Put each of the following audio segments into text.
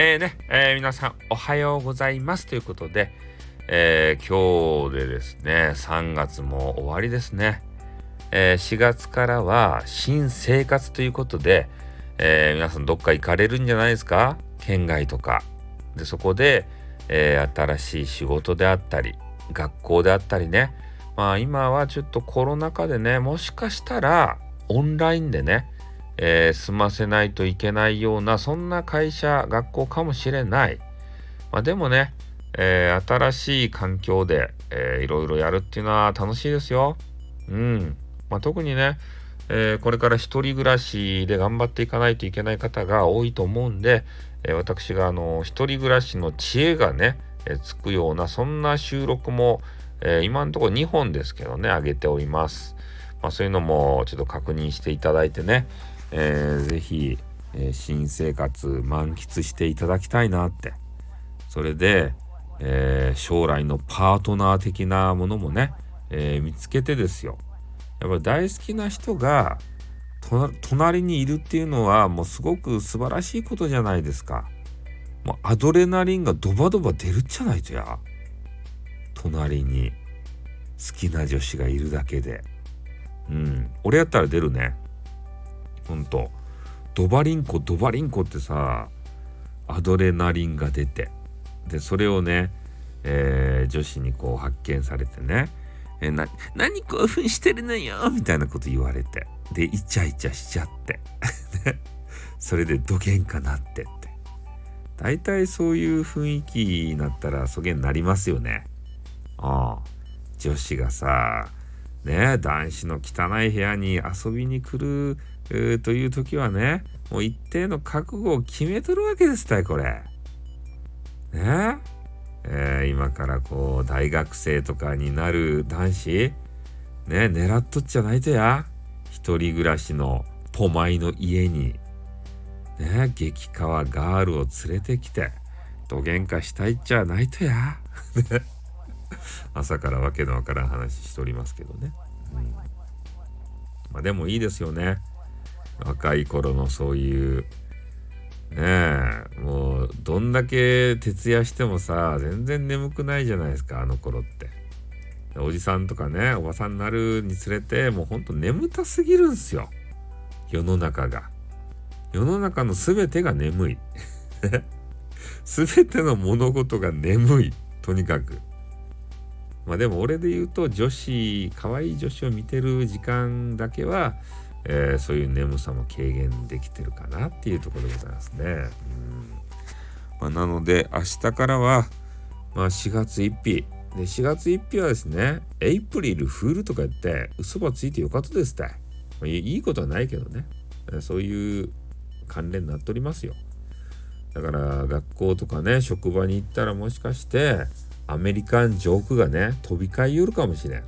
えー、ね、えー、皆さんおはようございますということで、えー、今日でですね、3月も終わりですね。え、4月からは新生活ということで、え、皆さんどっか行かれるんじゃないですか？県外とか。で、そこで、え、新しい仕事であったり、学校であったりね、まあ今はちょっとコロナ禍でね、もしかしたらオンラインでね、えー、済ませないといけないようなそんな会社学校かもしれない、まあ、でもね、えー、新しい環境で、えー、いろいろやるっていうのは楽しいですよ。うん。まあ、特にね、えー、これから一人暮らしで頑張っていかないといけない方が多いと思うんで、え、私があの一人暮らしの知恵がね、え、つくようなそんな収録も、え今のところ2本ですけどね上げております、まあ、そういうのもちょっと確認していただいてね、えー、ぜひ、えー、新生活満喫していただきたいなって。それで、えー、将来のパートナー的なものもね、え、見つけてですよ。やっぱり大好きな人が隣にいるっていうのはもうすごく素晴らしいことじゃないですか。もうアドレナリンがドバドバ出るじゃないとや。隣に好きな女子がいるだけで。うん。俺やったら出るね。ほんと。ドバリンコドバリンコってさアドレナリンが出て。でそれをね、えー、女子にこう発見されてね「えな何興奮してるのよ」みたいなこと言われて。でイチャイチャしちゃって。それでどげんかなってって。大体そういう雰囲気になったらそげんなりますよね。ああ。女子がさね男子の汚い部屋に遊びに来るという時はね、もう一定の覚悟を決めとるわけですたい、これ。ねえー、今からこう、大学生とかになる男子、ね狙っとっちゃないとや。一人暮らしのポマイの家に、ね激川ガールを連れてきて、どげんかしたいっちゃないとや。朝からわけのわからん話しておりますけどね。まあでもいいですよね。若い頃のそういう。ねえ。もうどんだけ徹夜してもさ全然眠くないじゃないですかあの頃って。おじさんとかねおばさんになるにつれてもうほんと眠たすぎるんすよ。世の中が。世の中の全てが眠い。全ての物事が眠い。とにかく。まあでも俺で言うと女子可愛い女子を見てる時間だけはえー、そういう眠さも軽減できてるかなっていうところでございますね。うん。まあ、なので明日からは、まあ、4月1日。で4月1日はですねエイプリルフールとか言って嘘ばついてよかったですって、まあ、いいことはないけどね。そういう関連になっておりますよ。だから学校とかね職場に行ったらもしかしてアメリカンジョークがね飛び交いよるかもしれん。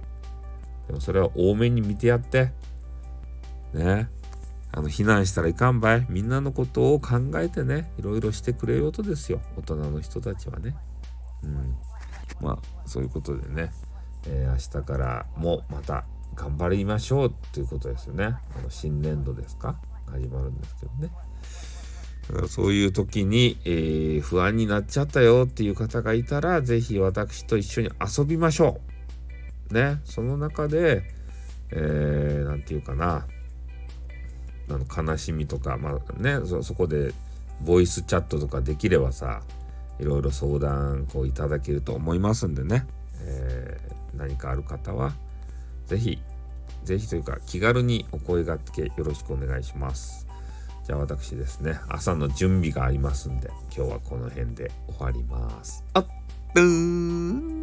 でもそれは多めに見てやって。ね。あの避難したらいかんばい。みんなのことを考えてねいろいろしてくれようとですよ。大人の人たちはね。うん。まあそういうことでね、えー、明日からもまた頑張りましょう。ということですよね。あの新年度ですか？始まるんですけどね。そういう時に、えー、不安になっちゃったよっていう方がいたら是非私と一緒に遊びましょう。ね。その中で、えー、て言うかな。あの悲しみとか、まあね、そそこでボイスチャットとかできればさいろいろ相談こういただけると思いますんでね、えー、何かある方は是非是非というか気軽にお声がけよろしくお願いします。じゃあ私ですね朝の準備がありますんで今日はこの辺で終わります。あっーん